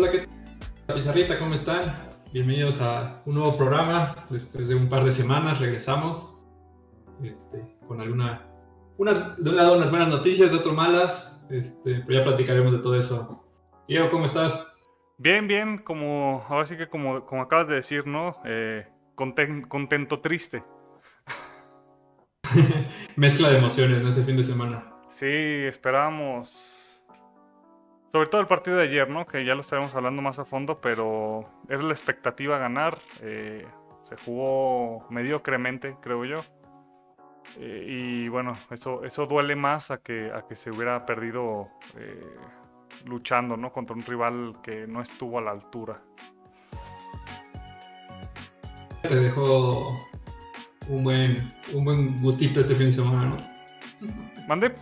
Hola, ¿qué tal? Pizarrita, ¿cómo están? Bienvenidos a un nuevo programa. Después de un par de semanas regresamos este, con alguna... Unas, de un lado unas buenas noticias, de otro malas, este, pero ya platicaremos de todo eso. Diego, ¿cómo estás? Bien, bien, como ahora sí que como, como acabas de decir, ¿no? Eh, conten- contento, triste. Mezcla de emociones, ¿no? Este fin de semana. Sí, esperábamos. Sobre todo el partido de ayer, ¿no? Que ya lo estaremos hablando más a fondo, pero era la expectativa ganar. eh, se jugó mediocremente, creo yo. Eh, y bueno, eso, eso duele más a que, a que se hubiera perdido eh, luchando, ¿no? Contra un rival que no estuvo a la altura. Te dejó un buen, un buen gustito este fin de semana, ¿no? ¿Mande?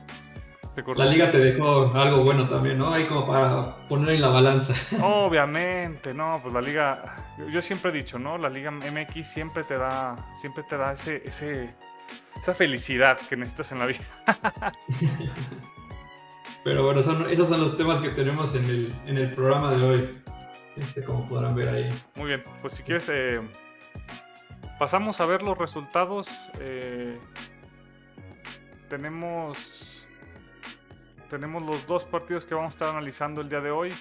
La liga te dejó algo bueno también, ¿no? Ahí como para poner en la balanza. Obviamente, no, pues la liga, yo, yo siempre he dicho, ¿no? La liga MX siempre te da, siempre te da ese, ese, esa felicidad que necesitas en la vida. Pero bueno, son, esos son los temas que tenemos en el, en el programa de hoy. Este, como podrán ver ahí. Muy bien, pues si quieres, eh, pasamos a ver los resultados. eh, tenemos, tenemos los dos partidos que vamos a estar analizando el día de hoy.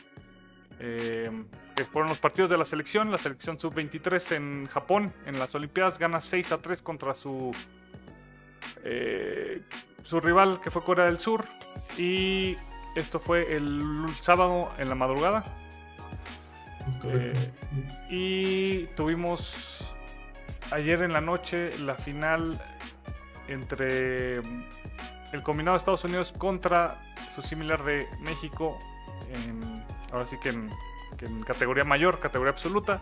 eh, que fueron los partidos de la selección. La selección sub-23 en Japón, en las Olimpiadas, gana 6 a 3 contra su, eh, su rival que fue Corea del Sur. Y esto fue el sábado en la madrugada. Correcto. Y tuvimos ayer en la noche la final entre el combinado de Estados Unidos contra su similar de México. en- ahora sí que en, categoría mayor, categoría absoluta.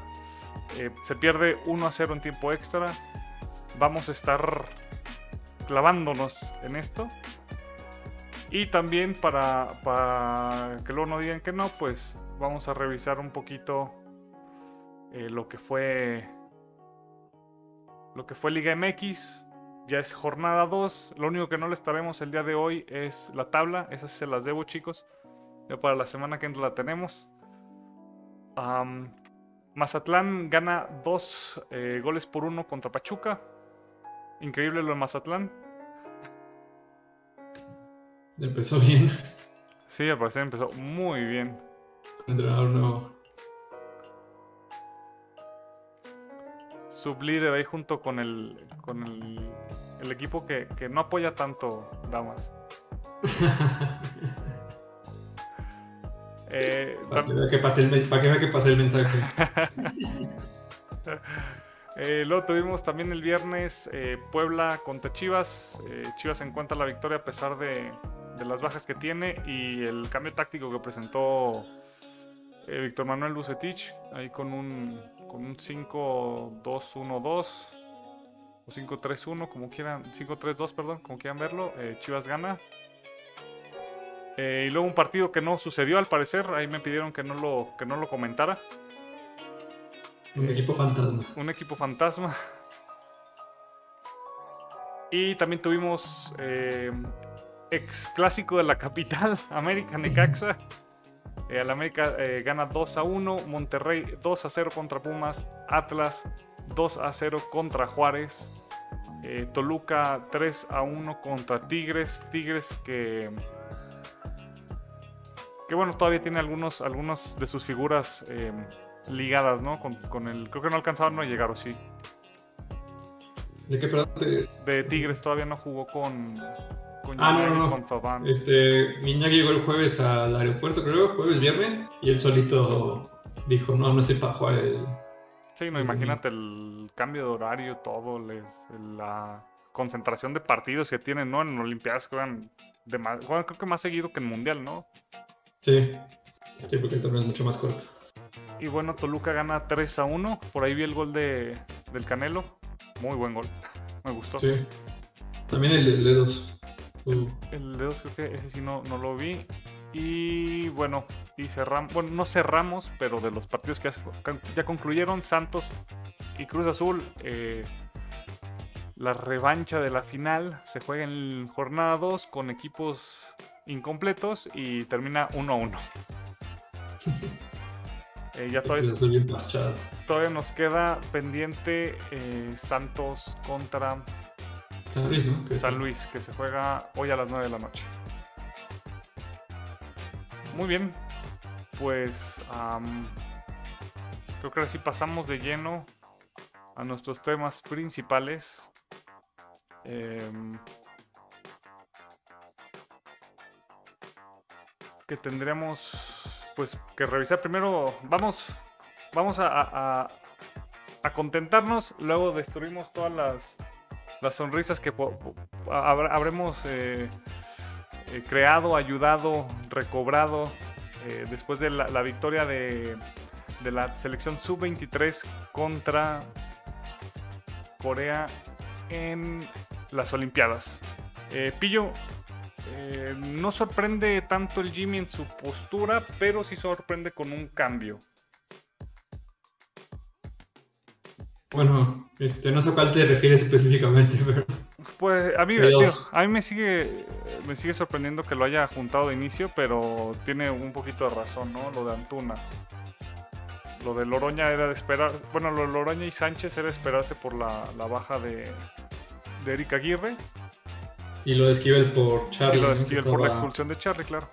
Eh, se pierde 1 a 0 en tiempo extra. Vamos a estar clavándonos en esto. Y también para, para que luego no digan que no, pues vamos a revisar un poquito eh, lo que fue lo que fue Liga MX. Ya es jornada 2. Lo único que no les estaremos el día de hoy es la tabla. Esas se las debo, chicos. Ya para la semana que entra la tenemos. Mazatlán gana 2 goles por 1 contra Pachuca. Increíble lo de Mazatlán. Empezó bien. Sí, al parecer empezó muy bien. Entrenador nuevo. Sublíder ahí junto con el, con el, el equipo que, que no apoya tanto Damas. Eh, Para que vea que pase el, para que vea que pase el mensaje. eh, luego tuvimos también el viernes eh, Puebla contra Chivas. Eh, Chivas encuentra la victoria a pesar de, de las bajas que tiene y el cambio táctico que presentó Víctor Manuel Bucetich ahí con un, con un 5-2-1-2 o 5-3-1, como quieran, 5-3-2, perdón, como quieran verlo. Eh, Chivas gana. Eh, y luego un partido que no sucedió al parecer, ahí me pidieron que no lo, que no lo comentara. Un equipo fantasma. un equipo fantasma. Y también tuvimos eh, ex clásico de la capital, América Necaxa. Eh, el América eh, gana 2 a 1, Monterrey 2 a 0 contra Pumas, Atlas 2 a 0 contra Juárez, eh, Toluca 3 a 1 contra Tigres, Tigres que que bueno, todavía tiene algunos, algunos de sus figuras eh, ligadas, ¿no? Con, con el. Creo que no alcanzaron a llegar, o sí. ¿De qué perdón? De- De Tigres todavía no jugó con. Con ah, Iñaki, no, no. Este, Iñaki llegó el jueves al aeropuerto, creo, jueves, viernes, y él solito dijo, no, no estoy para jugar el... Sí, no, imagínate el cambio de horario, todo, la concentración de partidos que tienen, ¿no? En Olimpiadas juegan, de más, creo que más seguido que en Mundial, ¿no? Sí, sí, porque el torneo es mucho más corto. Y bueno, Toluca gana 3 a 1. Por ahí vi el gol de, del Canelo. Muy buen gol. Me gustó. Sí. También el de 2 el, de 2 creo que ese sí no, no lo vi. Y bueno, y cerramos, bueno, no cerramos, pero de los partidos que ya concluyeron, Santos y Cruz Azul, eh, la revancha de la final se juega en jornada 2 con equipos incompletos y termina 1-1. eh, ya todavía, todavía, nos queda pendiente eh, Santos contra San Luis, ¿no? Que- San Luis, que se juega hoy a las 9 de la noche. Muy bien, pues creo que ahora sí pasamos de lleno a nuestros temas principales. Em, que tendremos pues que revisar primero. Vamos, vamos a, a- a- a contentarnos, luego destruimos todas las, las sonrisas que habremos eh, eh, creado, ayudado, recobrado eh, después de la, la victoria de, de la selección sub-23 contra Corea en las Olimpiadas. Pillo, no sorprende tanto el Jimmy en su postura, pero sí sorprende con un cambio. Bueno, este, no sé a cuál te refieres específicamente, pero Pues a mí, a mí me sigue me sigue sorprendiendo que lo haya juntado de inicio, pero tiene un poquito de razón, ¿no? Lo de Antuna. Lo de Loroña era de esperar, bueno, lo de Loroña y Sánchez era de esperarse por la, la baja de, de Eric Aguirre y lo de Esquivel por Charlie. y lo de Esquivel por la expulsión de Charlie, claro.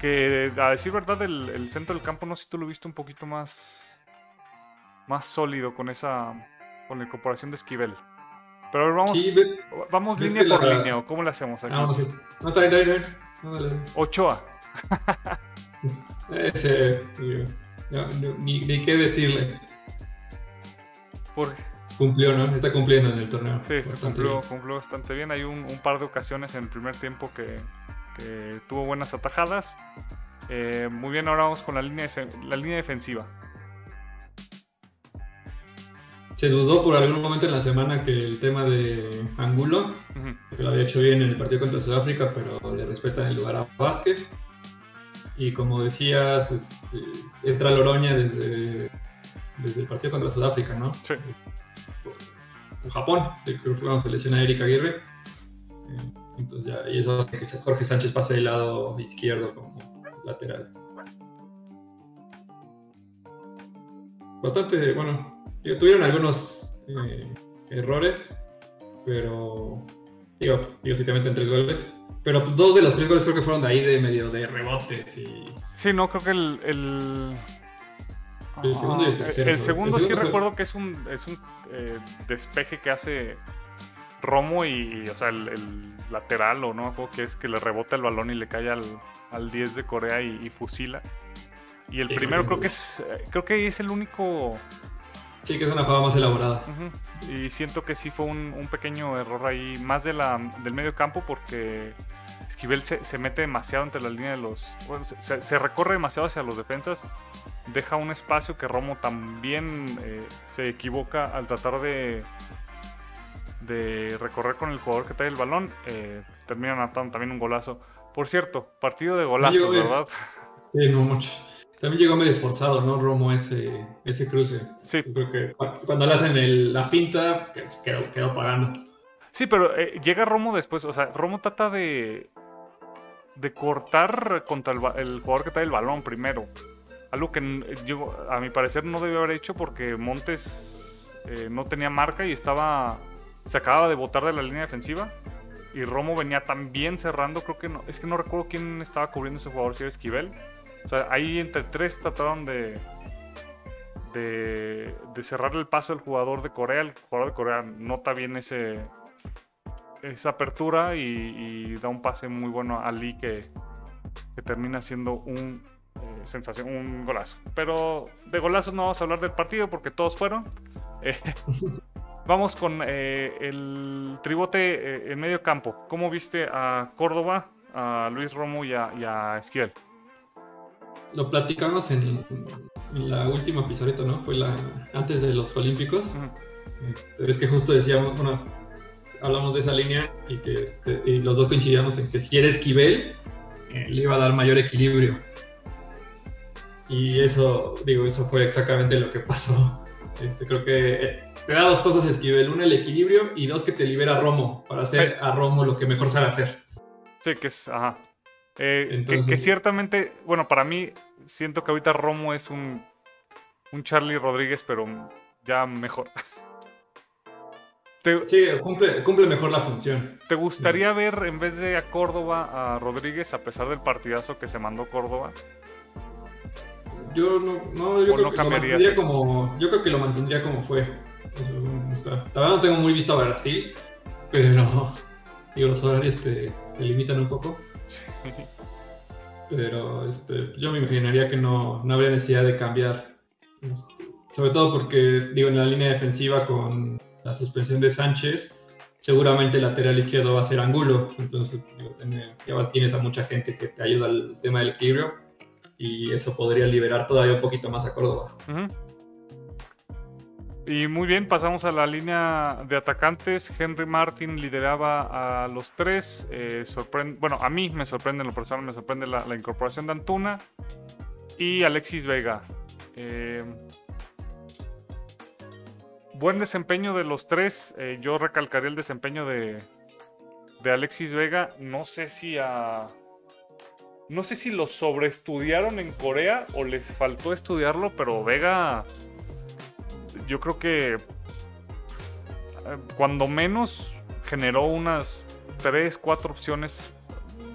Que a decir verdad, el, el centro del campo, no sé si tú lo viste un poquito más, más sólido con esa, con la incorporación de Esquivel. Pero a ver, vamos, Sí, vamos línea por la- línea, ¿o cómo le hacemos aquí? Ah, no, sí. No, está bien, está bien, está bien. Ochoa. Ese, digo, no, no, ni, ni qué decirle. Por- Cumplió, ¿no? Está cumpliendo en el torneo. sí, se cumplió, bien. cumplió bastante bien. Hay un, un par de ocasiones en el primer tiempo que, que tuvo buenas atajadas. Eh, muy bien, ahora vamos con la línea, la línea defensiva. Se dudó por algún momento en la semana que el tema de Angulo, Ujú. que lo había hecho bien en el partido contra Sudáfrica, pero le respetan el lugar a Vázquez. Y como decías, este, entra Loroña desde, desde el partido contra Sudáfrica, ¿no? Sí. O Japón, que creo que cuando se lesiona Eric Aguirre. Eh, Entonces ya, y eso hace que Jorge Sánchez pase del lado izquierdo como lateral. Bastante, bueno, digo, tuvieron algunos eh, errores, pero digo, digo, sí te meten tres goles. Pero dos de los tres goles creo que fueron de ahí de medio de rebotes y Sí, no, creo que el. El, El segundo y el Ah, tercero el segundo sí segundo fue- recuerdo que es un, es un eh, despeje que hace Romo y, o sea, el, el lateral o no acuerdo qué es que le rebota el balón y le cae al, al 10 de Corea y, y fusila. Y el primero creo que que es eh, creo que es el único sí que es una jugada más elaborada. Y siento que sí fue un, un pequeño error ahí, más de la, del medio campo, porque Esquivel se, se mete demasiado entre la línea de los. Bueno, se- recorre demasiado hacia los defensas, deja un espacio que Romo también eh, se equivoca al tratar de, de recorrer con el jugador que trae el balón. eh, termina anotando también un golazo. Por cierto, partido de golazos, eh, ¿verdad? Sí, no mucho. También llegó medio forzado, ¿no? Romo ese, ese cruce. Sí, Yo creo que cu- cuando le hacen el- la finta, pues, quedó, quedó pagando. Sí, pero eh, llega Romo después, o sea, Romo trata de de cortar contra el, el jugador que trae el balón primero. Algo que yo, a mi parecer no debió haber hecho porque Montes eh, no tenía marca y estaba se acababa de botar de la línea defensiva y Romo venía también cerrando, creo que no, es que no recuerdo quién estaba cubriendo ese jugador, si era Esquivel. O sea, ahí entre tres trataron de de, cerrar el paso del jugador de Corea. El jugador de Corea nota bien ese, esa apertura y, da un pase muy bueno a Lee que, que termina siendo un eh, sensación, un golazo. Pero de golazos no vamos a hablar del partido porque todos fueron. Eh, vamos con eh, el tribote en medio campo. ¿Cómo viste a Córdoba, a Luis Romo y a, y a Esquivel? Lo platicamos en, en la última pizarrita, ¿no? Fue la antes de los Olímpicos. Este, es que justo decíamos, bueno, hablamos de esa línea y que y los dos coincidíamos en que si era Esquivel, eh, le iba a dar mayor equilibrio. Y eso, digo, eso fue exactamente lo que pasó. Este, creo que eh, te da dos cosas Esquivel, una el equilibrio y dos que te libera Romo para hacer a Romo lo que mejor sabe hacer. Sí, que es. Ajá. Eh, que- que, Entonces- ciertamente, bueno, para mí, siento que ahorita Romo es un un Charlie Rodríguez, pero ya mejor. sí, cumple, cumple, mejor la función. ¿Te gustaría ver en vez de a Córdoba a Rodríguez a pesar del partidazo que se mandó Córdoba? Yo no, no yo creo que lo mantendría como, yo creo que lo mantendría como fue. La verdad no tengo muy visto a Brasil, pero digo, los horarios te, limitan un poco. Pero este, yo me imaginaría que no, no habría necesidad de cambiar. Este, sobre todo porque, digo, en la línea defensiva con la suspensión de Sánchez, seguramente el lateral izquierdo va a ser Angulo. Entonces, digo, ya tienes a mucha gente que te ayuda al tema del equilibrio y eso podría liberar todavía un poquito más a Córdoba. Y muy bien, pasamos a la línea de atacantes. Henry Martin lideraba a los tres. Eh, bueno, a mí me sorprende, en lo personal me sorprende la, incorporación de Antuna y Alexis Vega. Eh, buen desempeño de los tres. Eh, yo recalcaría el desempeño de, de Alexis Vega. No sé si a no sé si lo sobreestudiaron en Corea o les faltó estudiarlo, pero Vega, yo creo que eh, cuando menos generó unas 3, 4 opciones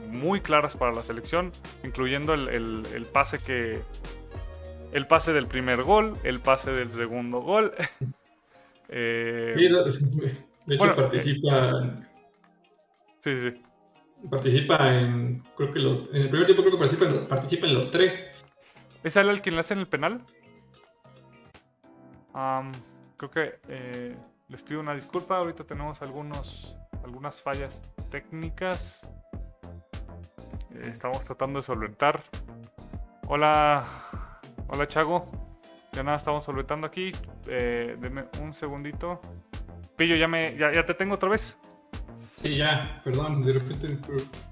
muy claras para la selección, incluyendo el, pase que. El pase del primer gol, el pase del segundo gol. Eh, de hecho, participa. sí, sí participa en, creo que los, en el primer tiempo creo que participa en, participa en los tres. ¿Es él el quien le hace en el penal? Creo que eh, les pido una disculpa, ahorita tenemos algunos, algunas fallas técnicas. Eh, estamos tratando de solventar. Hola, hola Chago. Ya nada, estamos solventando aquí. Eh, deme un segundito. Pillo, ya, me, ya, ya te tengo otra vez. Sí, ya, perdón, de repente.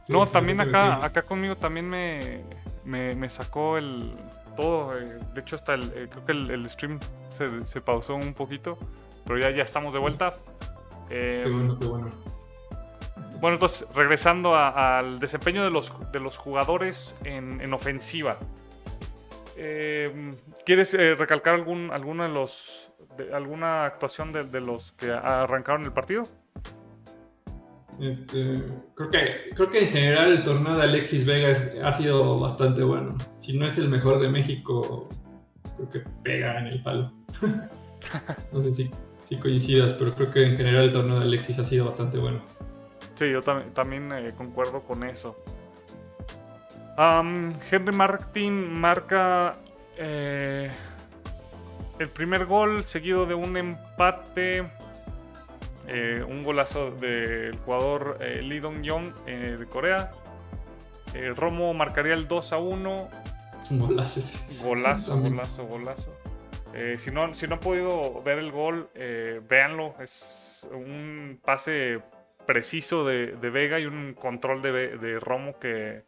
no, también acá, acá conmigo también me, me, sacó el todo. Eh, de hecho, hasta el, eh, creo que el, stream se, se, pausó un poquito, pero ya, ya estamos de vuelta. qué em, bueno, qué bueno. Bueno, entonces, regresando al desempeño de los, de los jugadores en, en ofensiva. Em, ¿Quieres eh, recalcar algún, alguno de los, alguna actuación de, de los que arrancaron el partido? Este, creo, que, creo que en general el torneo de Alexis Vega ha sido bastante bueno. Si no es el mejor de México, creo que pega en el palo. no sé si, si, coincidas, pero creo que en general el torneo de Alexis ha sido bastante bueno. Sí, yo también eh, concuerdo con eso. Henry Martin marca eh, el primer gol seguido de un empate eh, un golazo del jugador eh, Lee Dong-yong eh, de Corea. Romo marcaría el 2 a 1. Golazo, Golazo, golazo, golazo. si, no, si no han podido ver el gol, véanlo. Es un pase preciso de, Vega y un control de, Romo que,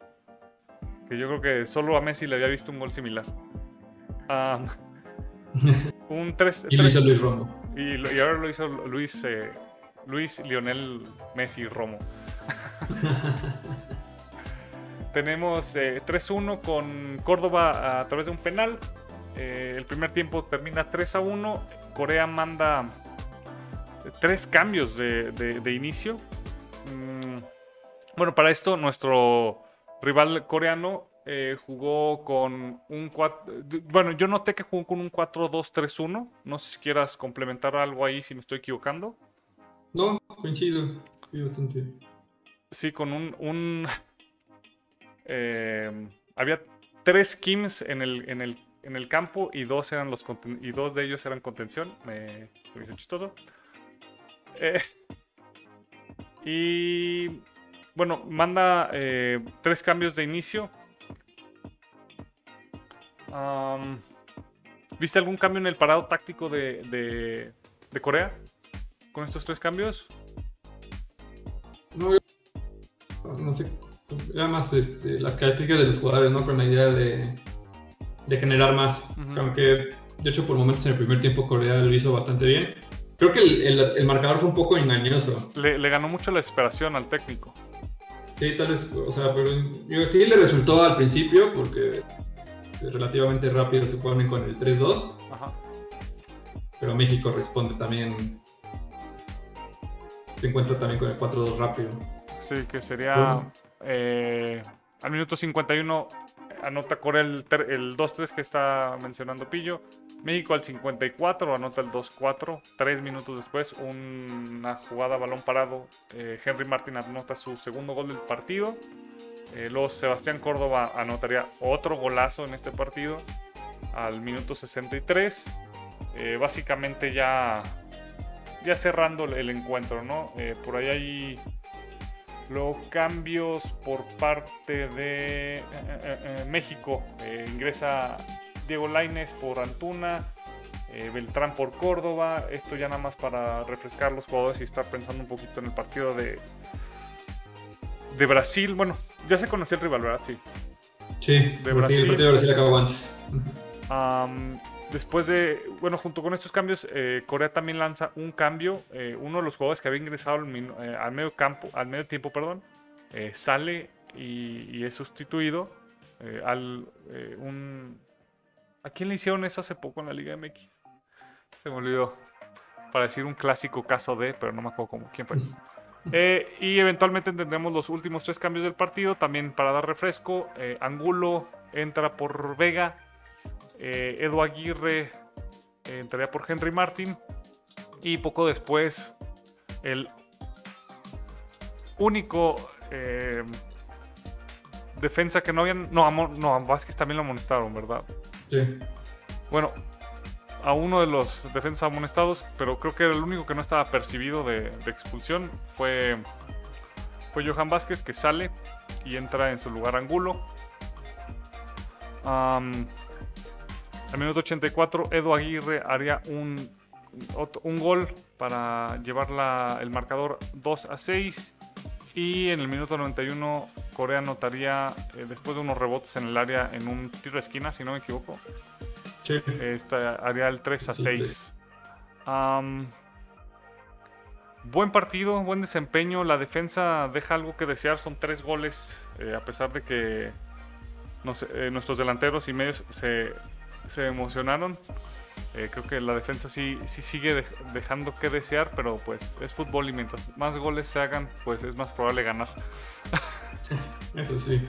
que, yo creo que solo a Messi le había visto un gol similar. un 3, y lo hizo Luis Romo. Y, y, ahora lo hizo Luis Luis Lionel Messi Romo. Tenemos 3-1 eh, con Córdoba a través de un penal. Eh, el primer tiempo termina 3-1. Corea manda tres cambios de, inicio. Mm, bueno, para esto nuestro rival coreano eh, jugó con un 4. Bueno, yo noté que jugó con un 4-2-3-1. No sé si quieras complementar algo ahí si me estoy equivocando. No, coincido. Sí, con un. Eh, había tres Kims en el, en, el, en el campo y dos, eran los y dos de ellos eran contención. Me, hizo chistoso. Eh, y bueno, manda eh, tres cambios de inicio. ¿Viste algún cambio en el parado táctico de, de Corea? Con estos tres cambios? No, no sé. Era más este, las características de los jugadores, ¿no? Con la idea de, de generar más. Aunque, de hecho, por momentos en el primer tiempo Corea lo hizo bastante bien. Creo que el, el, marcador fue un poco engañoso. Le, le, ganó mucho la esperación al técnico. Sí, tal vez, o sea, pero sí le resultó al principio porque relativamente rápido se ponen con el 3-2. Pero México responde también. Se encuentra también con el 4-2 rápido. Sí, que sería. Eh, al minuto 51 anota Corea el, el 2-3 que está mencionando Pillo. México al 54 anota el 2-4. Tres minutos después, una jugada balón parado. Eh, Henry Martin anota su segundo gol del partido. Eh, luego Sebastián Córdoba anotaría otro golazo en este partido al minuto 63. Eh, básicamente ya, ya cerrando el encuentro, ¿no? por ahí hay luego cambios por parte de México. ingresa Diego Laines por Antuna, eh, Beltrán por Córdoba. Esto ya nada más para refrescar los jugadores y estar pensando un poquito en el partido de, de Brasil. Bueno, ya se conoció el rival, ¿verdad? Sí. Sí, de Brasil. el partido de Brasil acabó antes. Después de, bueno, junto con estos cambios, eh, Corea también lanza un cambio. Eh, uno de los jugadores que había ingresado al, medio campo, al medio tiempo, perdón, sale y, y, es sustituido al un ¿A quién le hicieron eso hace poco en la Liga MX? Se me olvidó. Para decir un clásico caso de, pero no me acuerdo cómo, quién fue. Eh, y eventualmente tendremos los últimos tres cambios del partido. También para dar refresco, eh, Angulo entra por Vega. Eh, Edu Aguirre entraría por Henry Martin. Y poco después, el único defensa que no habían. No, no, a Vázquez también lo amonestaron, ¿verdad? Sí. Bueno, a uno de los defensas amonestados, pero creo que era el único que no estaba percibido de, expulsión, fue, fue Johan Vázquez, que sale y entra en su lugar Angulo. Um, al minuto 84, Edu Aguirre haría un, un gol para llevar el marcador 2 a 6. Y en el minuto 91, Corea anotaría, eh, después de unos rebotes en el área, en un tiro de esquina, si no me equivoco. Sí. haría el 3 a 6. buen partido, buen desempeño. La defensa deja algo que desear. Son tres goles, eh, a pesar de que eh, nuestros delanteros y medios se, se emocionaron. Eh, creo que la defensa sí, sí sigue dejando que desear, pero pues es fútbol y mientras más goles se hagan, pues es más probable ganar. Eso sí.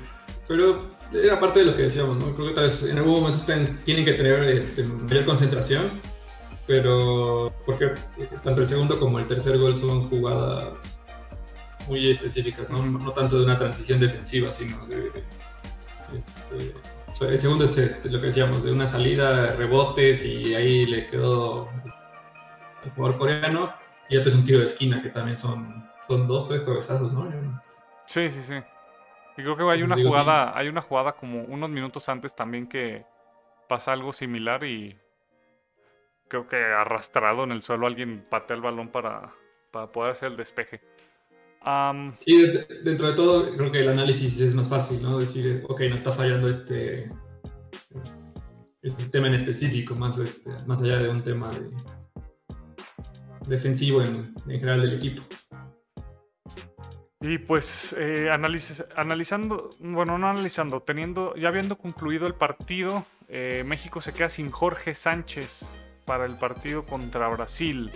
Pero era parte de lo que decíamos, ¿no? Creo que tal vez en algún momento tienen que tener este, mayor concentración, pero porque tanto el segundo como el tercer gol son jugadas muy específicas, ¿no? No tanto de una transición defensiva, sino de, este, el segundo es este, lo que decíamos, de una salida, rebotes y ahí le quedó el jugador coreano. Y otro es un tiro de esquina que también son, son dos, tres cabezazos, ¿no? Sí, sí, sí. Y creo que hay una jugada, hay una jugada como unos minutos antes también que pasa algo similar y creo que arrastrado en el suelo alguien patea el balón para, para poder hacer el despeje sí, dentro de todo, creo que el análisis es más fácil, ¿no? Decir, ok, no está fallando este, este tema en específico, más, este, más allá de un tema defensivo en, general del equipo. Y pues eh, analizando, bueno, no analizando, teniendo, ya habiendo concluido el partido, eh, México se queda sin Jorge Sánchez para el partido contra Brasil.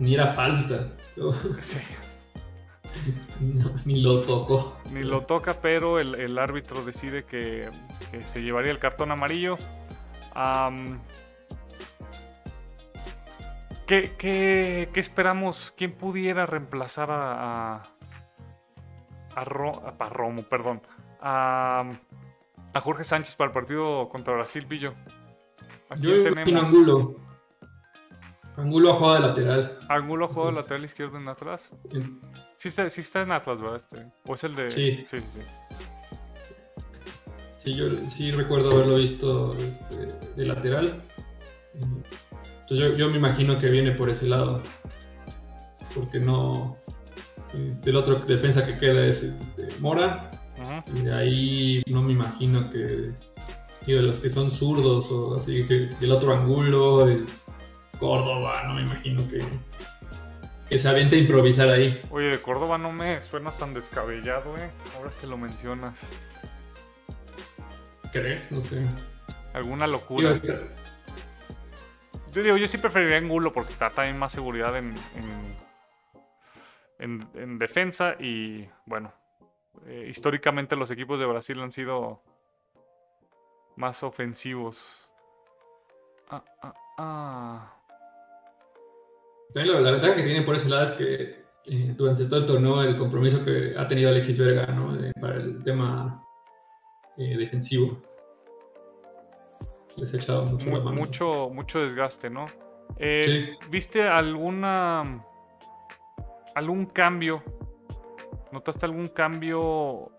Ni era falta. Sí. Ni lo tocó. Ni lo toca, pero el, árbitro decide que, se llevaría el cartón amarillo. ¿qué, esperamos? ¿Quién pudiera reemplazar a, a, Romo, perdón, a, Jorge Sánchez para el partido contra Brasil? Yo tenemos? Angulo. Angulo ha jugado de lateral. Angulo ha jugado de lateral izquierdo en Atlas. Sí está, sí está en Atlas, ¿verdad? Este, ¿O es el de...? Sí. Sí, sí. Sí, yo sí recuerdo haberlo visto este, de lateral. Entonces yo, me imagino que viene por ese lado. Porque no... Este, el otro defensa que queda es este, Mora. Y de ahí no me imagino que... Digo, los que son zurdos o así, que, el otro Angulo es Córdoba, no me imagino que que se avienta a improvisar ahí. Oye, de Córdoba no me suena tan descabellado, eh. Ahora que lo mencionas. ¿Crees? No sé. alguna locura. Yo digo, yo sí preferiría Angulo porque da también más seguridad en, en, en, defensa y bueno, eh, históricamente los equipos de Brasil han sido más ofensivos. Ah, ah, ah. La, la, ventaja que tiene por ese lado es que eh, durante todo el torneo el compromiso que ha tenido Alexis Verga ¿no? Eh, para el tema eh, defensivo les ha echado mucho, mucho, mucho desgaste, ¿no? ¿Viste alguna algún cambio? ¿Notaste algún cambio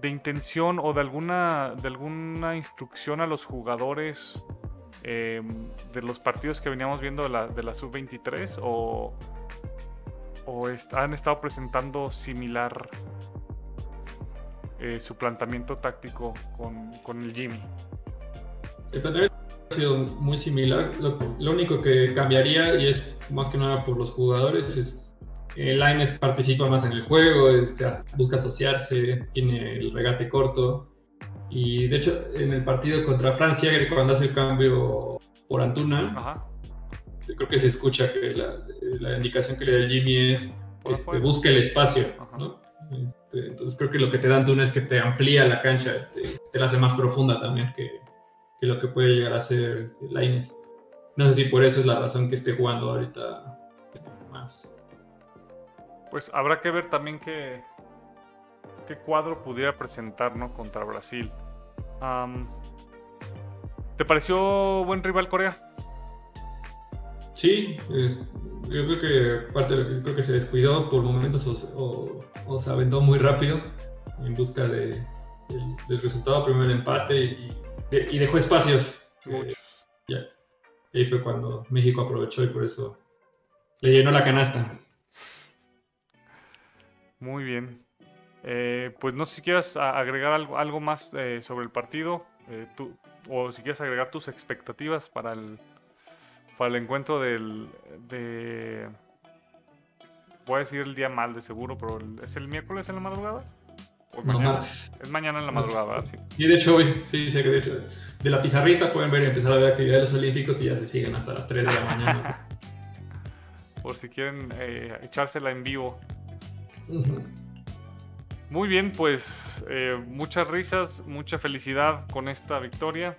de intención o de alguna, de alguna instrucción a los jugadores em, de los partidos que veníamos viendo de la, de la sub-23 o, o han estado presentando similar eh, su planteamiento táctico con, con, el Jimmy? El ha sido muy similar. Lo, único que cambiaría, y es más que nada por los jugadores, es eh, Lines participa más en el juego, este, busca asociarse, tiene el regate corto. Y de hecho, en el partido contra Francia, cuando hace el cambio por Antuna, creo que se escucha que la, indicación que le da Jimmy es este, busque el espacio. Este, entonces creo que lo que te da Antuna es que te amplía la cancha, te, la hace más profunda también que, lo que puede llegar a ser este. No sé si por eso es la razón que esté jugando ahorita más, pues habrá que ver también qué, qué cuadro pudiera presentar ¿no? contra Brasil. ¿Te pareció buen rival Corea? Sí, yo creo que parte de lo que creo que se descuidó por momentos o, se aventó muy rápido en busca de, del, resultado, primero el empate y, dejó espacios. ya. ahí fue cuando México aprovechó y por eso le llenó la canasta. Muy bien. Eh, pues no sé si quieres agregar algo, algo más eh, sobre el partido eh, tú, o si quieres agregar tus expectativas para el, para el encuentro del... De, voy a decir el día mal de seguro, pero ¿es el miércoles en la madrugada? ¿O mañana? Es mañana en la madrugada, sí. Y de hecho hoy, sí, dice que de hecho de la pizarrita pueden ver y empezar a ver actividades olímpicos y ya se siguen hasta las 3 de la mañana. Por si quieren echársela en vivo. Muy bien, pues eh, muchas risas, mucha felicidad con esta victoria.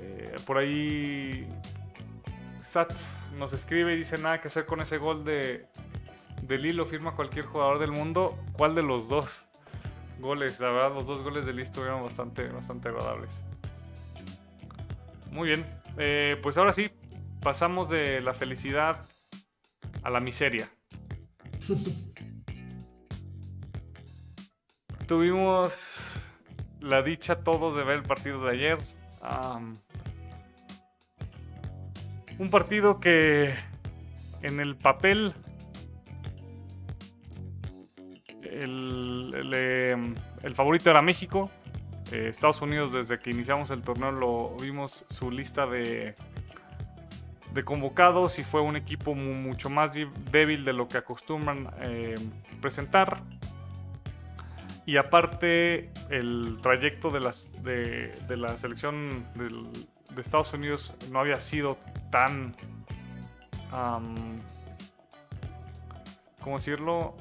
Eh, por ahí Sat nos escribe y dice nada que hacer con ese gol de, de Lilo, firma cualquier jugador del mundo. ¿Cuál de los dos goles? La verdad, los dos goles de Lilo estuvieron bastante, bastante agradables. Muy bien, eh, pues ahora sí, pasamos de la felicidad a la miseria. Tuvimos la dicha todos de ver el partido de ayer. un partido que en el papel el, favorito era México. Eh, Estados Unidos desde que iniciamos el torneo lo vimos su lista de de convocados y fue un equipo mucho más débil de lo que acostumbran eh, presentar. Y aparte, el trayecto de, las, de, la selección de Estados Unidos no había sido tan. ¿Cómo decirlo?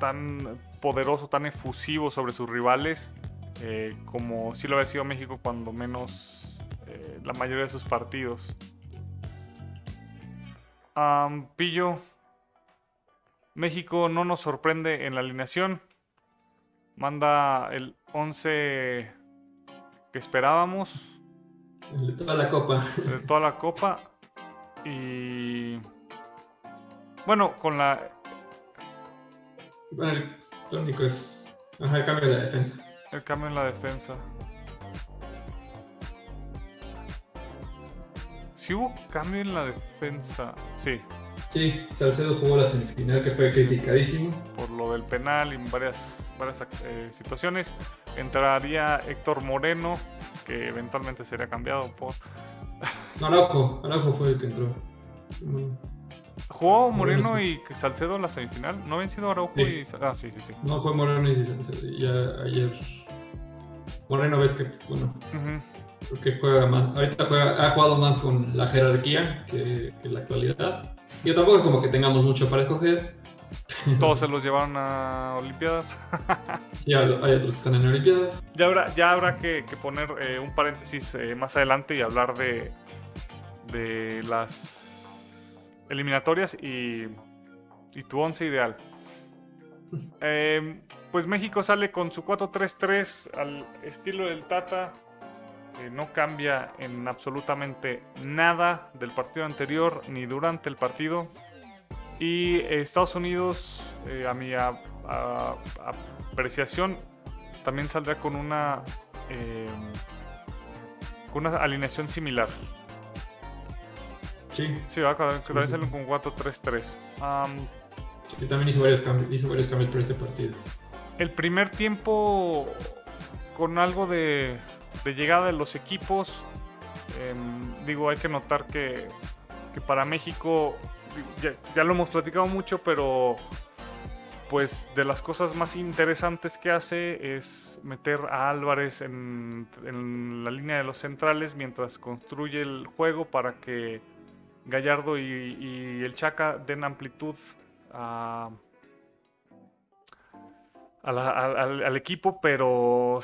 tan poderoso, tan efusivo sobre sus rivales, eh, como sí lo había sido México cuando menos eh, la mayoría de sus partidos. Pillo, México no nos sorprende en la alineación. Manda el 11 que esperábamos. de toda la copa. De toda la copa. Y. Bueno, con la. Bueno, lo único es. el cambio de la defensa. El cambio en la defensa. Si hubo cambio en la defensa. Sí. Sí, Salcedo jugó la semifinal que fue criticadísimo. Por lo del penal y varias, varias eh, situaciones. Entraría Héctor Moreno, que eventualmente sería cambiado por. Araujo, Araujo fue el que entró. ¿Jugó Moreno y Salcedo en la semifinal? ¿No habían sido Araujo y.? Ah, sí, sí, sí. No, fue Moreno y Salcedo. Ya ayer Moreno ves que, bueno, creo que juega más, ahorita juega, ha jugado más con la jerarquía que, en la actualidad. Y tampoco es como que tengamos mucho para escoger. Todos se los llevaron a Olimpiadas. sí, hay otros que están en Olimpiadas. Ya habrá, ya habrá que, poner eh, un paréntesis eh, más adelante y hablar de, de las eliminatorias y, y tu once ideal. Eh, pues México sale con su 4-3-3 al estilo del Tata. No cambia en absolutamente nada del partido anterior ni durante el partido. Y Estados Unidos, eh, a mi apreciación, también saldrá con una, eh, con una alineación similar. Sí. Sí, va, también salen con 4-3-3. sí, también hizo varios, cambios, hizo varios cambios por este partido el primer tiempo con algo de, llegada de los equipos, em, digo, hay que notar que, para México, ya, lo hemos platicado mucho, pero pues de las cosas más interesantes que hace es meter a Álvarez en, la línea de los centrales mientras construye el juego para que Gallardo y, y el Chaca den amplitud a al, equipo, pero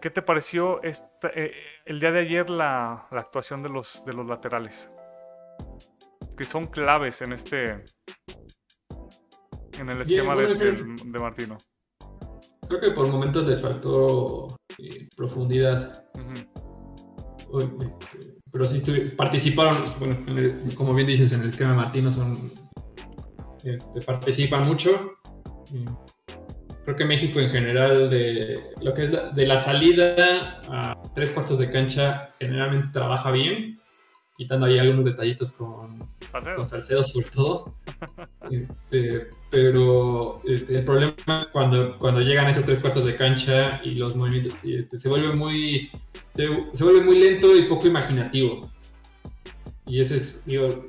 ¿qué te pareció eh, el día de ayer la, actuación de los, de los laterales? Que son claves en este en el esquema de, Martino. Creo que por momentos les faltó eh, profundidad. Este, pero sí participaron, bueno, como bien dices, en el esquema de Martino son este, participan mucho creo que México en general, de lo que es de la salida a tres cuartos de cancha, generalmente trabaja bien, quitando ahí algunos detallitos con Salcedo, con Salcedo sobre todo. Este, pero este, el problema es cuando, cuando llegan a esos tres cuartos de cancha y los movimientos este, se vuelve muy se, vuelve muy lento y poco imaginativo. Y ese es, digo,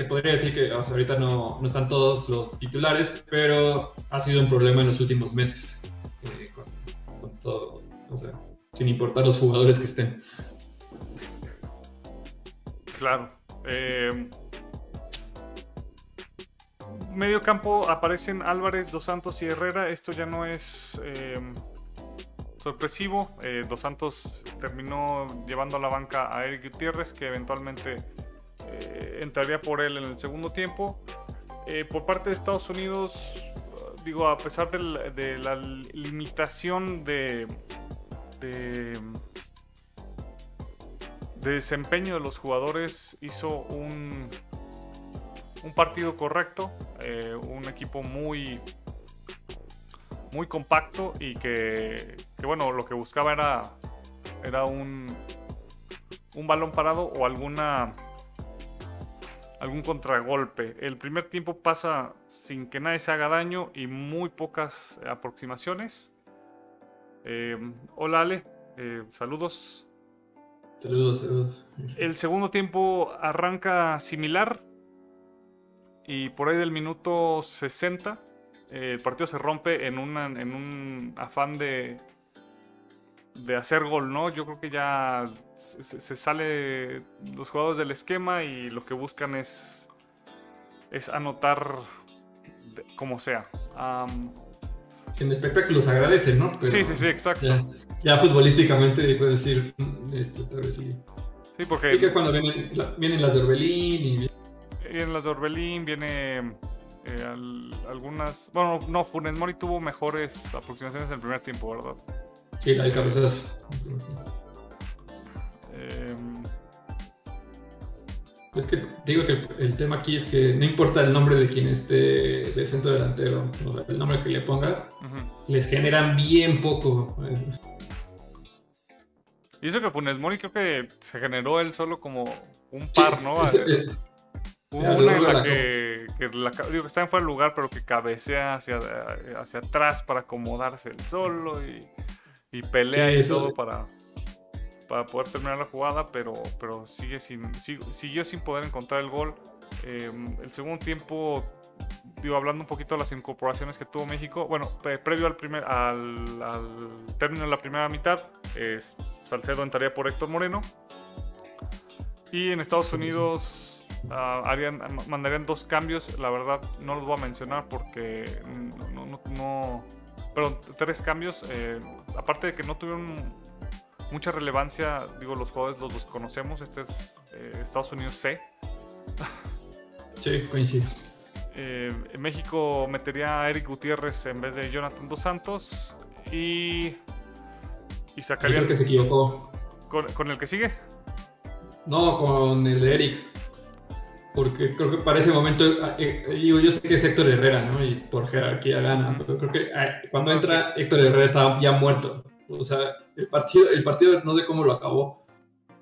te podría decir que ahorita no, no, están todos los titulares, pero ha sido un problema en los últimos meses. Eh, con, todo, o sea, sin importar los jugadores que estén. Claro. Eh, medio campo aparecen Álvarez, Dos Santos y Herrera. Esto ya no es eh, sorpresivo. Dos Santos terminó llevando a la banca a Eric Gutiérrez, que eventualmente eh, entraría por él en el segundo tiempo. Eh, por parte de Estados Unidos, digo, a pesar de la, limitación de, de, desempeño de los jugadores, hizo un, un partido correcto, eh, un equipo muy, muy compacto y que, que, bueno, lo que buscaba era, era un, un balón parado o alguna algún contragolpe. El primer tiempo pasa sin que nadie se haga daño y muy pocas aproximaciones. Eh, hola Ale, eh, saludos. Saludos, saludos. El segundo tiempo arranca similar y por ahí del minuto 60 eh, el partido se rompe en, en un afán de, de hacer gol, ¿no? Yo creo que ya se, sale los jugadores del esquema y lo que buscan es, es anotar como sea. en espectáculos agradecen, ¿no? sí, sí, sí, exacto. Ya, futbolísticamente puedes decir, mm, este, tal vez sí. Sí, porque... que es cuando vienen, vienen las de Orbelín y... Vienen las de Orbelín, viene... Eh, algunas... Bueno, no, Funes Mori tuvo mejores aproximaciones en el primer tiempo, ¿verdad? Sí, la de cabezazo. Em, es que digo que el, tema aquí es que no importa el nombre de quien esté de centro delantero, el nombre que le pongas, les generan bien poco. Y eso que Funes Mori creo que se generó él solo como un par, ¿no? una en la que, digo, que está en fuera de lugar, pero que cabecea hacia, hacia atrás para acomodarse el solo y y pelea y todo para, para poder terminar la jugada, pero, pero sigue sin, siguió sin poder encontrar el gol. Em, el segundo tiempo, digo, hablando un poquito de las incorporaciones que tuvo México, bueno, previo al, primer, al, término de la primera mitad, Salcedo entraría por Héctor Moreno. Y en Estados Unidos ah, harían, mandarían dos cambios. La verdad no los voy a mencionar porque no, no, no pero tres cambios. Eh, aparte de que no tuvieron mucha relevancia, digo, los jugadores los, conocemos. Este es eh, Estados Unidos C. Sí, coincido. Eh, México metería a Eric Gutiérrez en vez de Jonathan Dos Santos y, y sacaría. que se equivocó. ¿Con, el que sigue? No, con el de Eric. Porque creo que para ese momento, eh, eh, digo, yo sé que es Héctor Herrera, ¿no? Y por jerarquía gana, pero creo que cuando entra Héctor Herrera estaba ya muerto. O sea, el partido, el partido no sé cómo lo acabó,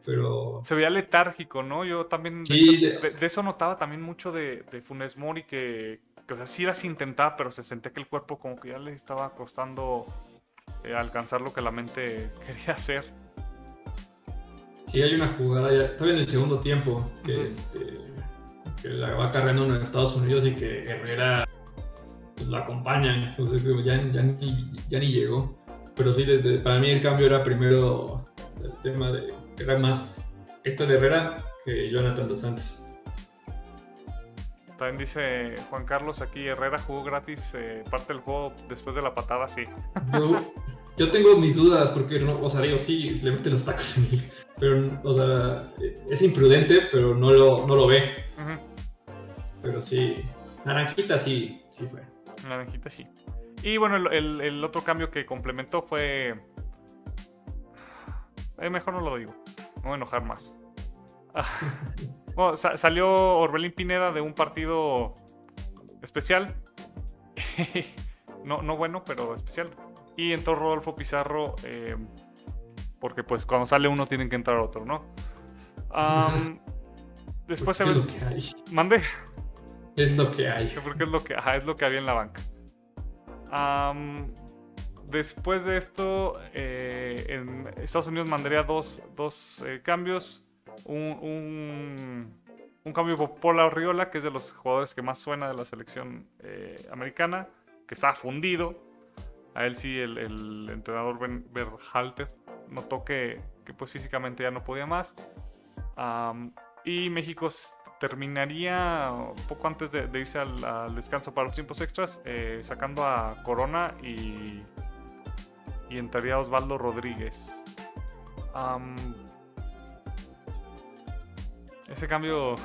pero... Se veía letárgico, ¿no? Yo también... De, eso notaba también mucho de, Funes Mori, que, que o sea, sí las intentaba, pero se sentía que el cuerpo como que ya le estaba costando eh, alcanzar lo que la mente quería hacer. Sí, hay una jugada ya, todavía en el segundo tiempo, que, este, que la va cargando en Estados Unidos y que Herrera pues, lo acompaña, entonces ya, ya, ni, ya ni llegó. Pero sí, desde, para mí el cambio era primero el tema de era más Héctor Herrera que Jonathan Dos Santos. También dice Juan Carlos aquí, Herrera jugó gratis eh, parte del juego después de la patada, sí. Yo, tengo mis dudas porque, no, o sea, digo, sí, le mete los tacos en mí, pero, o sea, es imprudente, pero no lo, no lo ve. Pero sí, Naranjita sí, sí fue. Naranjita sí. Y bueno, el, otro cambio que complementó fue. Eh, mejor no lo digo. No voy a enojar más. bueno, salió Orbelín Pineda de un partido especial. no, no bueno, pero especial. Y entró Rodolfo Pizarro. Eh, porque pues cuando sale uno tienen que entrar otro, ¿no? después se ve. Es lo que hay. Es lo que es lo que, había en la banca después de esto, eh, en Estados Unidos mandaría dos, eh, cambios. Un, cambio por Paula Riola, que es de los jugadores que más suena de la selección eh, americana, que está fundido. A él sí, el, entrenador Ben Berhalter notó que, que, pues físicamente ya no podía más. y México terminaría poco antes de, irse al, descanso para los tiempos extras, eh, sacando a Corona y, y entraría Osvaldo Rodríguez. ese cambio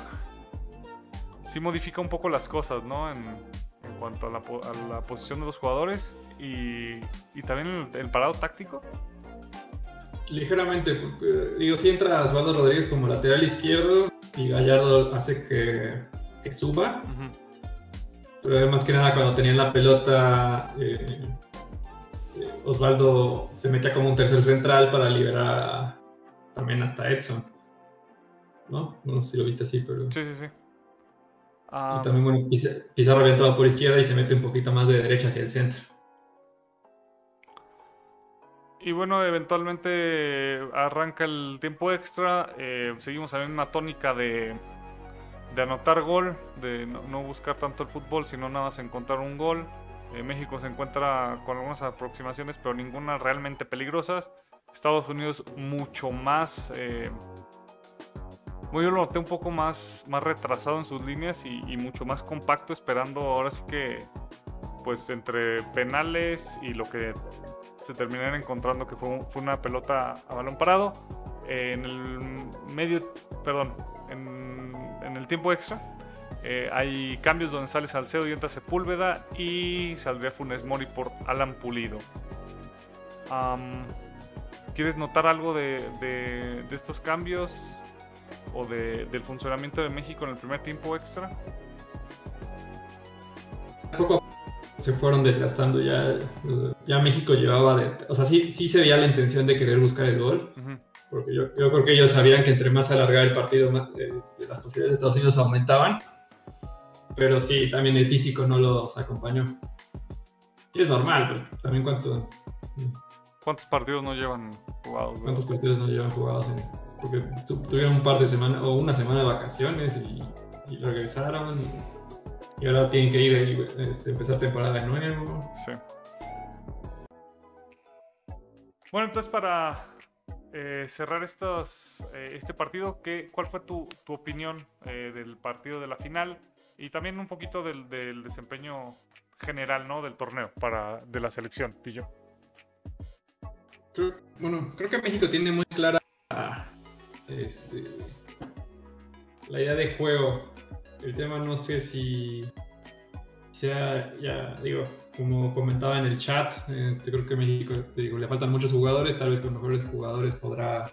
sí modifica un poco las cosas, ¿no? En, cuanto a la, posición de los jugadores y, también el, parado táctico. Ligeramente, digo, si entra Osvaldo Rodríguez como lateral izquierdo, y Gallardo hace que, suba. Pero más que nada cuando tenían la pelota, eh, Osvaldo se metía como un tercer central para liberar también hasta Edson. ¿No? No sé si lo viste así, pero... Sí, sí, sí. y también, bueno, Pizarro por izquierda y se mete un poquito más de derecha hacia el centro. Y bueno, eventualmente arranca el tiempo extra. Eh, seguimos en una tónica de, anotar gol, de no, buscar tanto el fútbol, sino nada más encontrar un gol. Eh, México se encuentra con algunas aproximaciones, pero ninguna realmente peligrosas. Estados Unidos mucho más... Eh, yo lo noté un poco más, más retrasado en sus líneas y, y mucho más compacto, esperando ahora sí que, pues entre penales y lo que se terminaron encontrando que fue, una pelota a balón parado. en el medio, perdón, en, el tiempo extra, eh, hay cambios donde sale Salcedo y entra Sepúlveda y saldría Funes Mori por Alan Pulido. ¿Quieres notar algo de, estos cambios o del funcionamiento de México en el primer tiempo extra? Se fueron desgastando ya. Ya México llevaba de. O sea, sí, sí se veía la intención de querer buscar el gol. Porque yo, creo que ellos sabían que entre más alargar el partido, eh, las posibilidades de Estados Unidos aumentaban. Pero sí, también el físico no los acompañó. Y es normal, pero también cuánto. ¿Cuántos partidos no llevan jugados? ¿Cuántos partidos no llevan jugados? Porque tuvieron un par de semanas o una semana de vacaciones y, y regresaron. Y ahora tienen que ir a este, empezar temporada de nuevo. Sí. Bueno, entonces para eh, cerrar estos, eh, este partido, ¿qué, ¿cuál fue tu, tu opinión eh, del partido de la final? Y también un poquito del, del desempeño general, ¿no? Del torneo para, de la selección, Pillo. Creo, bueno, creo que México tiene muy clara este, la idea de juego. El tema no sé si sea, ya digo, como comentaba en el chat, este, creo que México te digo, le faltan muchos jugadores, tal vez con mejores jugadores podrá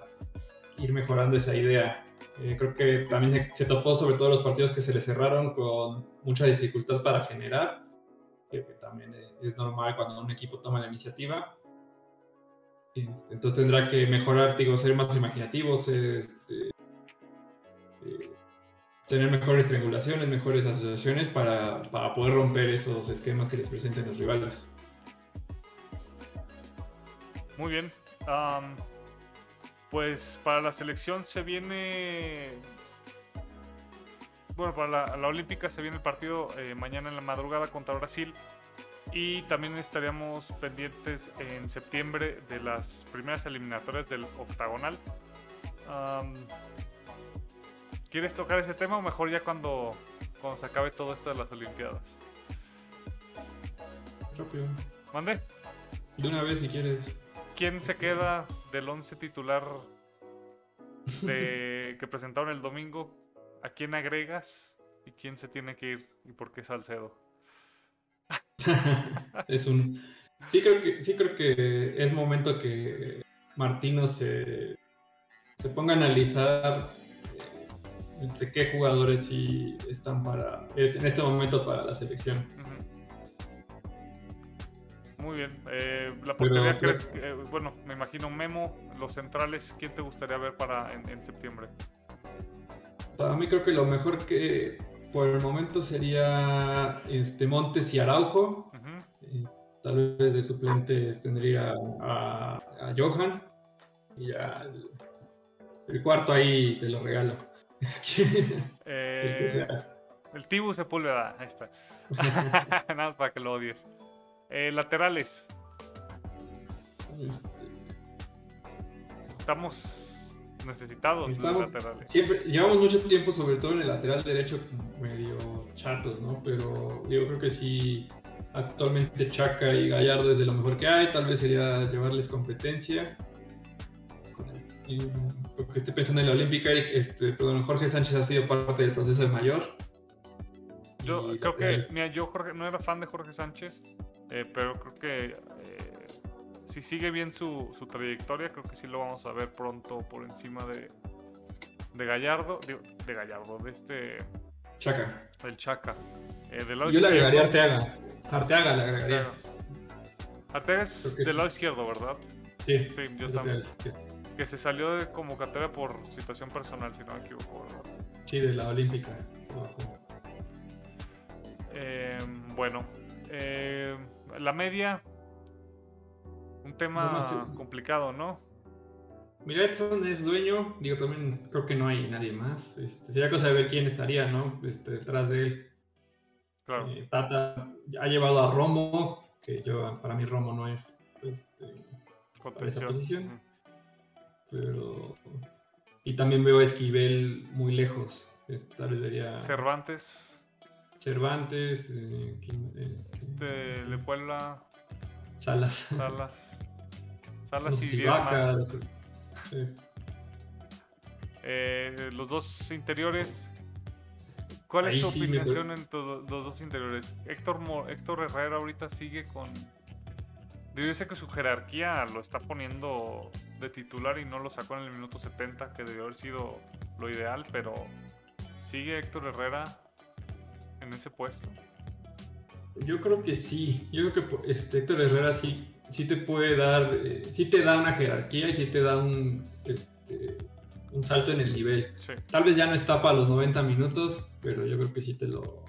ir mejorando esa idea. Eh, creo que también se, topó sobre todo los partidos que se le cerraron con mucha dificultad para generar, que también es normal cuando un equipo toma la iniciativa. Este, entonces tendrá que mejorar, digo, ser más imaginativos, este, eh, tener mejores triangulaciones, mejores asociaciones para, para, poder romper esos esquemas que les presenten los rivales. Muy bien. Pues para la selección se viene. Bueno, para la, Olímpica se viene el partido eh, mañana en la madrugada contra Brasil. Y también estaríamos pendientes en septiembre de las primeras eliminatorias del octagonal. ¿Quieres tocar ese tema o mejor ya cuando, cuando se acabe todo esto de las Olimpiadas? Rápido. ¿Mande? De una vez si quieres. ¿Quién se queda del 11 titular de, que presentaron el domingo? ¿A quién agregas? ¿Y quién se tiene que ir? ¿Y por qué Salcedo? es un... Sí creo, que, sí creo que es momento que Martino se, se ponga a analizar este, qué jugadores sí están para en este momento para la selección. Muy bien. Eh, la portería crees, eh, bueno, me imagino Memo, los centrales, ¿quién te gustaría ver para en, septiembre? Para mí creo que lo mejor que por el momento sería este Montes y Araujo. Eh, tal vez de suplentes tendría a, Johan. Y ya el, cuarto ahí te lo regalo. Eh, el Tibu Sepúlveda, ahí está. Nada para que lo odies. Eh, laterales. Estamos necesitados de laterales. Siempre, llevamos mucho tiempo, sobre todo en el lateral derecho, medio chatos, ¿no? Pero yo creo que sí, actualmente Chaca y Gallardo es de lo mejor que hay. Tal vez sería llevarles competencia que estoy pensando en la Olímpica, este, perdón, Jorge Sánchez ha sido parte del proceso de mayor. Yo creo que, mira, yo Jorge, no era fan de Jorge Sánchez, eh, pero creo que eh, si sigue bien su, su, trayectoria, creo que sí lo vamos a ver pronto por encima de, de Gallardo, de, Gallardo, de este... Chaca. Del Chaca. Eh, yo le agregaría Arteaga. Arteaga le agregaría. Arteaga es del lado izquierdo, ¿verdad? Sí. Sí, yo también que se salió de convocatoria por situación personal, si no me equivoco. Sí, de la Olímpica. Eh, bueno, eh, la media, un tema complicado, ¿no? Mira, Edson es dueño, digo, también creo que no hay nadie más. Este, sería cosa de ver quién estaría, ¿no? Este, detrás de él. Claro. Eh, Tata ha llevado a Romo, que yo, para mí Romo no es este, esa posición. Pero. Y también veo a Esquivel muy lejos. Tal vez vería. Cervantes. Cervantes. Eh, eh, este. Le Puebla. Salas. Salas. Salas y más. Sí. Eh, los dos interiores. ¿Cuál es tu opinión en los dos interiores? Héctor, Héctor Herrera ahorita sigue con. Yo sé que su jerarquía lo está poniendo de titular y no lo sacó en el minuto 70, que debió haber sido lo ideal, pero ¿sigue Héctor Herrera en ese puesto? Yo creo que sí, yo creo que este, Héctor Herrera sí, sí te puede dar, eh, sí te da una jerarquía y sí te da un, este, un salto en el nivel. Tal vez ya no está para los 90 minutos, pero yo creo que sí te lo,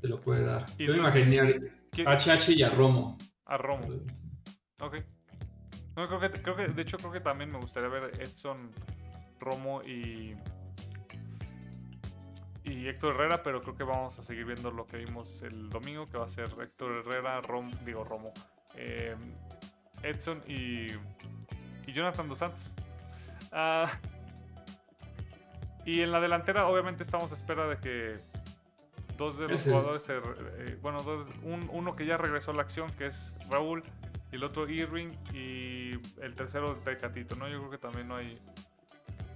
te lo puede dar. Yo me imaginé a HH y a Romo. A Romo. Ok. No, creo que, creo que, de hecho, creo que también me gustaría ver Edson, Romo y, y Héctor Herrera, pero creo que vamos a seguir viendo lo que vimos el domingo, que va a ser Héctor Herrera, Rom, digo Romo, eh, Edson y, y Jonathan Dos Santos. Ah, y en la delantera, obviamente, estamos a espera de que dos de los jugadores, eh, bueno, dos- un- uno que ya regresó a la acción, que es Raúl, y el otro Irving, y el tercero Tecatito, ¿no? Yo creo que también no hay.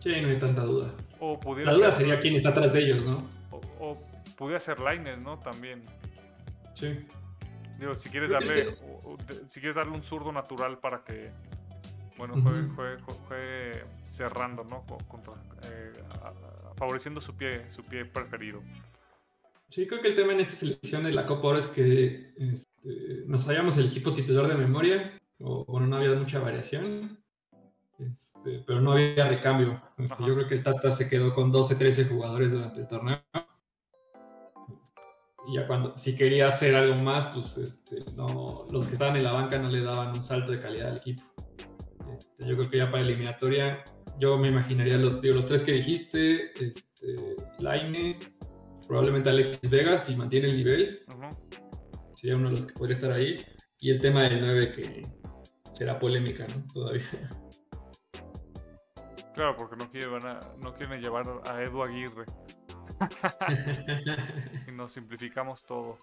Sí, no hay tanta duda. O pudiera La duda ser, sería quién está atrás de ellos, ¿no? o, o pudiera ser Lainez, ¿no? También. Sí. Digo, si quieres darle, o- o si quieres darle un zurdo natural para que, bueno, juegue, juegue- jue- juegue cerrando, ¿no? Contra, eh, a- a- favoreciendo su pie, su pie preferido. Sí, creo que el tema en esta selección de la Copa ahora es que este, nos sabíamos el equipo titular de memoria, o no había mucha variación, este, pero no había recambio. Este, yo creo que el Tata se quedó con 12, 13 jugadores durante el torneo. Y ya cuando, si quería hacer algo más, pues este, no, los que estaban en la banca no le daban un salto de calidad al equipo. Este, yo creo que ya para eliminatoria, yo me imaginaría los, digo, los tres que dijiste, este, Laines, probablemente Alexis Vega, si mantiene el nivel, Ujú. Sería uno de los que podría estar ahí. Y el tema del 9 que será polémica, ¿no? Todavía. Claro, porque no quieren, a- no quieren llevar a Edu Aguirre y nos simplificamos todo.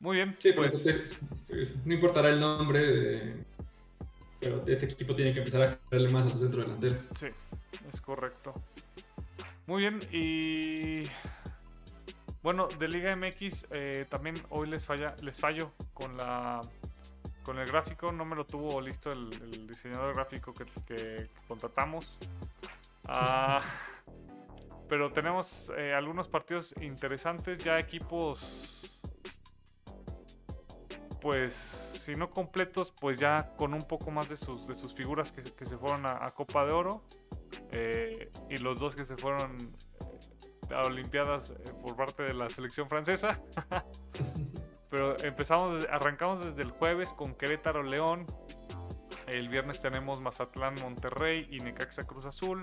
Muy bien, Sí, pues entonces, pues, no importará el nombre, de- pero este equipo tiene que empezar a darle más a su centro delantero. sí, es correcto. Muy bien, y bueno, de Liga MX eh, también hoy les falla, les fallo con la con el gráfico, no me lo tuvo listo el, diseñador gráfico que, contratamos. Ah, pero tenemos eh, algunos partidos interesantes, ya equipos pues si no completos, pues ya con un poco más de sus, de sus figuras que, que se fueron a, Copa de Oro eh, y los dos que se fueron Olimpiadas eh, por parte de la selección francesa. Pero empezamos, arrancamos desde el jueves con Querétaro León. El viernes tenemos Mazatlán Monterrey y Necaxa Cruz Azul.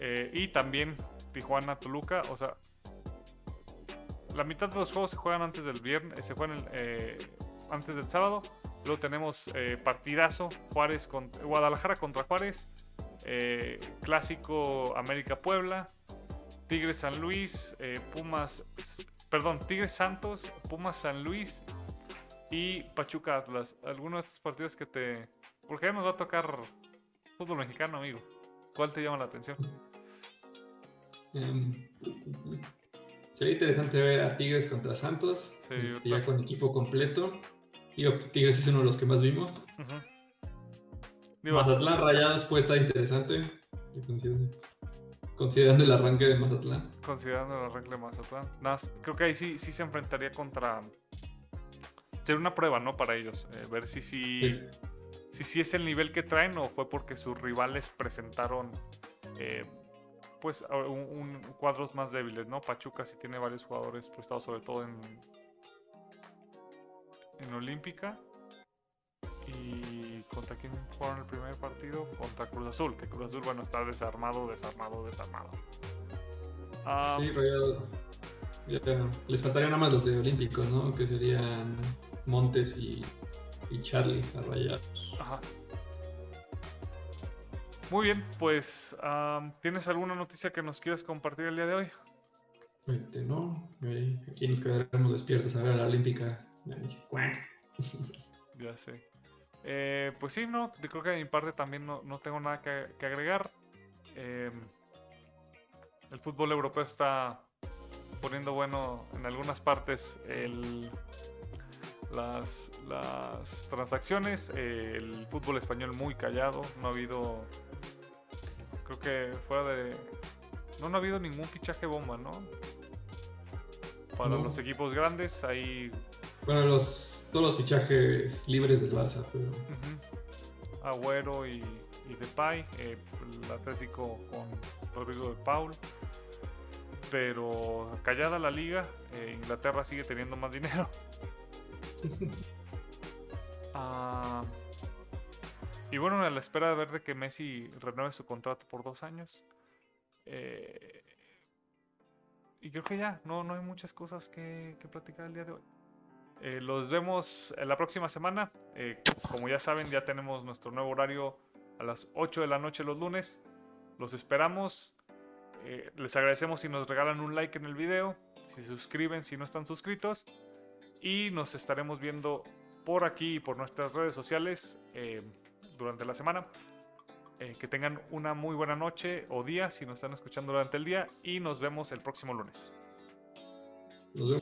Eh, y también Tijuana Toluca. O sea, la mitad de los juegos se juegan antes del viernes, se juegan eh, antes del sábado. Luego tenemos eh, partidazo Juárez con, Guadalajara contra Juárez. eh, clásico América Puebla. Tigres San Luis. eh, Pumas. Perdón, Tigres Santos. Pumas San Luis. Y Pachuca Atlas. Algunos de estos partidos que te. Porque ya nos va a tocar fútbol mexicano, amigo. ¿Cuál te llama la atención? Em, sería interesante ver a Tigres contra Santos, Sí, este, ya con equipo completo. Digo, Tigres es uno de los que más vimos. Ujú. Digo, Mazatlán sí, Rayados puede estar interesante. yo Considerando el arranque de Mazatlán. Considerando la regla de Mazatlán. Nada creo que ahí sí, sí se enfrentaría contra. Sería una prueba, ¿no? Para ellos. eh, ver si sí, Sí. si sí es el nivel que traen o fue porque sus rivales presentaron. eh, pues un, un- cuadros más débiles, ¿no? Pachuca sí tiene varios jugadores prestados, sobre todo en. En Olímpica. ¿Y quién jugaron el primer partido? Contra Cruz Azul. Que Cruz Azul, bueno, está desarmado, desarmado, desarmado. Sí. Ya, les faltarían nada más los de Olímpicos, ¿no? Que serían Montes y, y Charlie a Rayados. Ajá. Muy bien, pues ¿tienes alguna noticia que nos quieras compartir el día de hoy? Este, no. aquí nos quedaremos despiertos a ver a la Olímpica. Ya sé. Eh, pues sí, no, creo que de mi parte también no, no tengo nada que, que agregar. Em, el fútbol europeo está poniendo bueno en algunas partes el, las, las transacciones. eh, el fútbol español muy callado. No ha habido. Creo que fuera de. No, no ha habido ningún fichaje bomba, ¿no? Para No. los equipos grandes, hay Bueno, los, todos los fichajes libres del Barça, pero. Agüero y, y Depay, eh, el Atlético con Rodrigo de Paul. Pero callada la liga, eh, Inglaterra sigue teniendo más dinero. Ah, y bueno, a la espera de ver de que Messi renueve su contrato por dos años. Eh, y creo que ya, no, no hay muchas cosas que, que platicar el día de hoy. Eh, los vemos la próxima semana. Eh, como ya saben, ya tenemos nuestro nuevo horario a las 8 de la noche los lunes. Los esperamos. Eh, les agradecemos si nos regalan un like en el video, si se suscriben si no están suscritos. Y nos estaremos viendo por aquí y por nuestras redes sociales durante la semana. Que tengan una muy buena noche o día si nos están escuchando durante el día y nos vemos el próximo lunes. Nos vemos.